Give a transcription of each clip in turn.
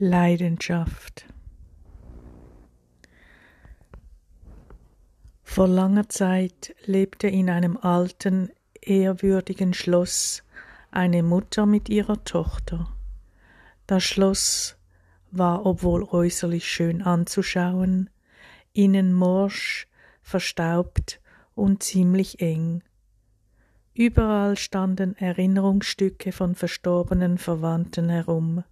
Leidenschaft. Vor langer Zeit lebte in einem alten, ehrwürdigen Schloss eine Mutter mit ihrer Tochter. Das Schloss war, obwohl äußerlich schön anzuschauen, innen morsch, verstaubt und ziemlich eng. Überall standen Erinnerungsstücke von verstorbenen Verwandten herum.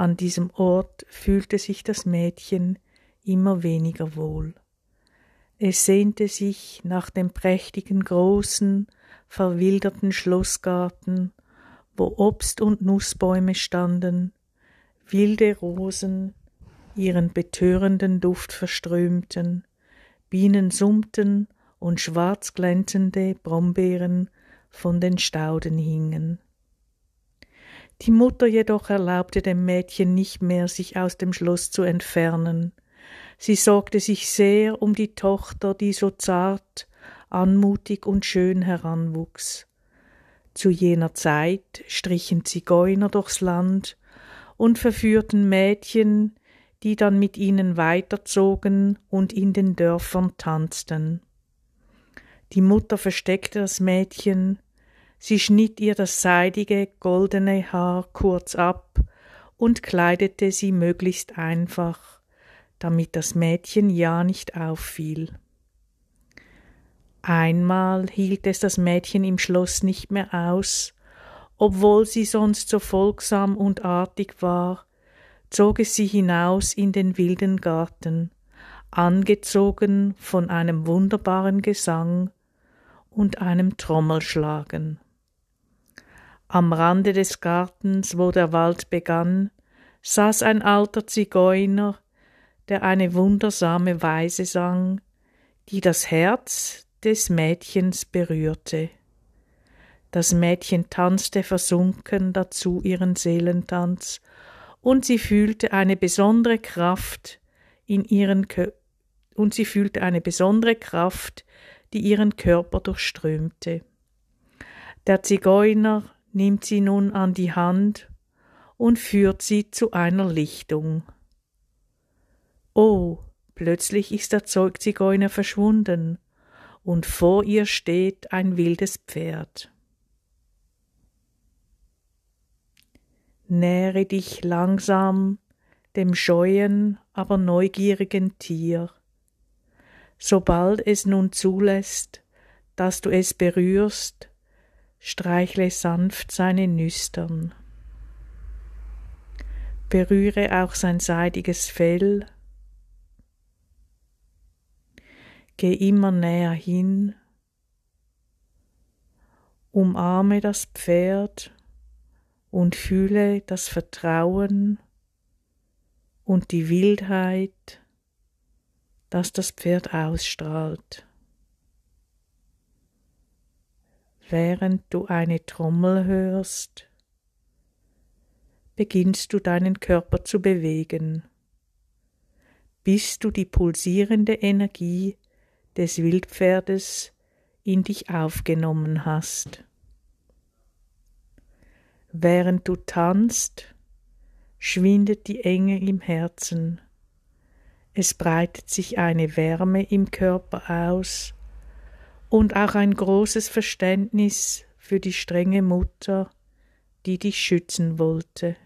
An diesem Ort fühlte sich das Mädchen immer weniger wohl. Es sehnte sich nach dem prächtigen, großen, verwilderten Schlossgarten, wo Obst und Nussbäume standen, wilde Rosen ihren betörenden Duft verströmten, Bienen summten und schwarz glänzende Brombeeren von den Stauden hingen. Die Mutter jedoch erlaubte dem Mädchen nicht mehr, sich aus dem Schloss zu entfernen. Sie sorgte sich sehr um die Tochter, die so zart, anmutig und schön heranwuchs. Zu jener Zeit strichen Zigeuner durchs Land und verführten Mädchen, die dann mit ihnen weiterzogen und in den Dörfern tanzten. Die Mutter versteckte das Mädchen, Sie schnitt ihr das seidige, goldene Haar kurz ab und kleidete sie möglichst einfach, damit das Mädchen ja nicht auffiel. Einmal hielt es das Mädchen im Schloss nicht mehr aus, obwohl sie sonst so folgsam und artig war, zog es sie hinaus in den wilden Garten, angezogen von einem wunderbaren Gesang und einem Trommelschlagen. Am Rande des Gartens, wo der Wald begann, saß ein alter Zigeuner, der eine wundersame Weise sang, die das Herz des Mädchens berührte. Das Mädchen tanzte versunken dazu ihren Seelentanz, und sie fühlte eine besondere Kraft in ihren Kö und sie fühlte eine besondere Kraft, die ihren Körper durchströmte. Der Zigeuner nimmt sie nun an die Hand und führt sie zu einer Lichtung. Oh, plötzlich ist der Zeugzigeuner verschwunden, und vor ihr steht ein wildes Pferd. Nähere dich langsam dem scheuen, aber neugierigen Tier. Sobald es nun zulässt, dass du es berührst, streichle sanft seine Nüstern. Berühre auch sein seidiges Fell. Geh immer näher hin. Umarme das Pferd und fühle das Vertrauen und die Wildheit, das das Pferd ausstrahlt. Während du eine Trommel hörst, beginnst du deinen Körper zu bewegen, bis du die pulsierende Energie des Wildpferdes in dich aufgenommen hast. Während du tanzt, schwindet die Enge im Herzen, es breitet sich eine Wärme im Körper aus, und auch ein großes Verständnis für die strenge Mutter, die dich schützen wollte.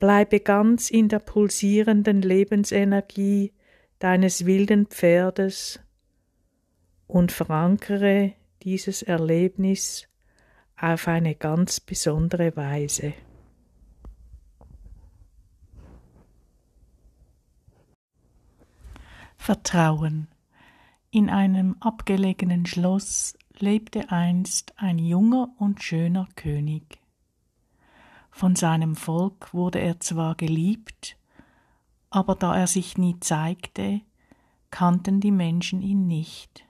Bleibe ganz in der pulsierenden Lebensenergie deines wilden Pferdes und verankere dieses Erlebnis auf eine ganz besondere Weise. Vertrauen in einem abgelegenen Schloss lebte einst ein junger und schöner König. Von seinem Volk wurde er zwar geliebt, aber da er sich nie zeigte, kannten die Menschen ihn nicht.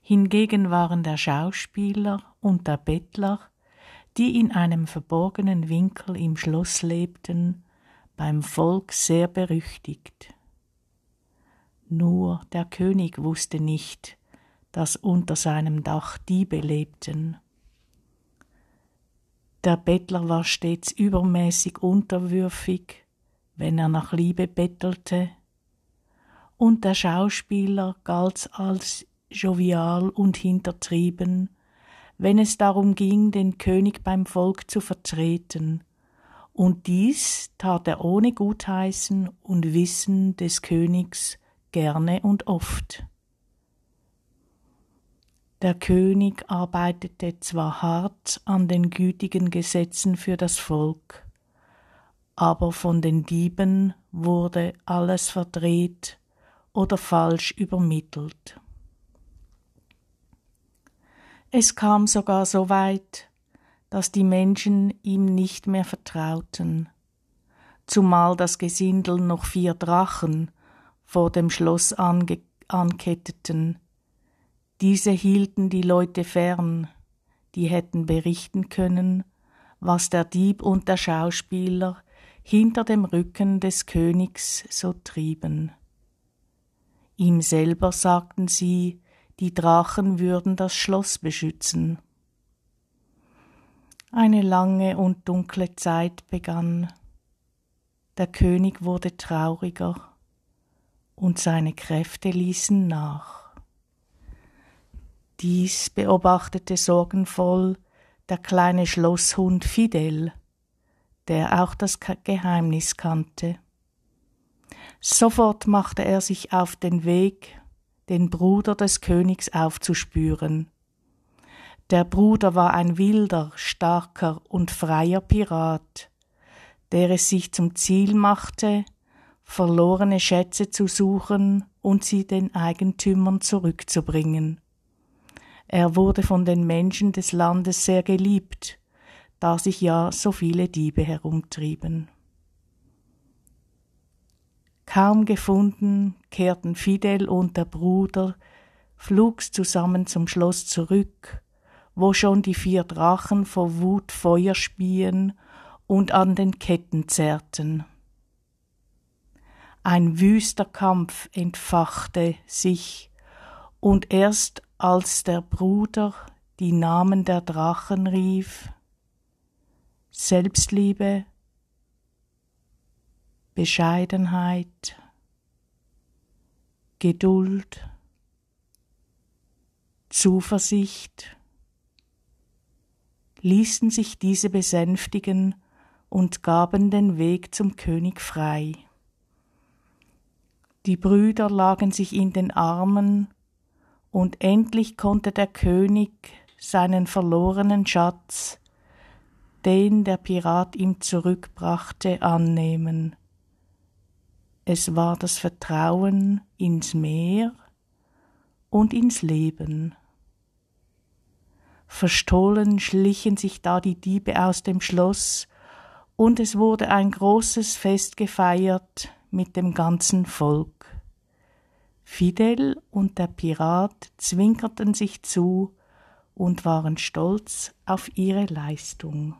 Hingegen waren der Schauspieler und der Bettler, die in einem verborgenen Winkel im Schloss lebten, beim Volk sehr berüchtigt. Nur der König wusste nicht, dass unter seinem Dach Diebe lebten. Der Bettler war stets übermäßig unterwürfig, wenn er nach Liebe bettelte, und der Schauspieler galt als jovial und hintertrieben, wenn es darum ging, den König beim Volk zu vertreten, und dies tat er ohne Gutheißen und Wissen des Königs gerne und oft. Der König arbeitete zwar hart an den gütigen Gesetzen für das Volk, aber von den Dieben wurde alles verdreht oder falsch übermittelt. Es kam sogar so weit, dass die Menschen ihm nicht mehr vertrauten, zumal das Gesindel noch vier Drachen vor dem Schloss anketteten. Diese hielten die Leute fern, die hätten berichten können, was der Dieb und der Schauspieler hinter dem Rücken des Königs so trieben. Ihm selber sagten sie, die Drachen würden das Schloss beschützen. Eine lange und dunkle Zeit begann. Der König wurde trauriger und seine Kräfte ließen nach. Dies beobachtete sorgenvoll der kleine Schlosshund Fidel, der auch das Geheimnis kannte. Sofort machte er sich auf den Weg, den Bruder des Königs aufzuspüren. Der Bruder war ein wilder, starker und freier Pirat, der es sich zum Ziel machte, verlorene Schätze zu suchen und sie den Eigentümern zurückzubringen. Er wurde von den Menschen des Landes sehr geliebt, da sich ja so viele Diebe herumtrieben. Kaum gefunden, kehrten Fidel und der Bruder flugs zusammen zum Schloss zurück, wo schon die vier Drachen vor Wut Feuer spien und an den Ketten zerrten. Ein wüster Kampf entfachte sich, und erst als der Bruder die Namen der Drachen rief, Selbstliebe, Bescheidenheit, Geduld, Zuversicht, ließen sich diese besänftigen und gaben den Weg zum König frei. Die Brüder lagen sich in den Armen, und endlich konnte der König seinen verlorenen Schatz, den der Pirat ihm zurückbrachte, annehmen. Es war das Vertrauen ins Meer und ins Leben. Verstohlen schlichen sich da die Diebe aus dem Schloss, und es wurde ein großes Fest gefeiert mit dem ganzen Volk. Fidel und der Pirat zwinkerten sich zu und waren stolz auf ihre Leistung.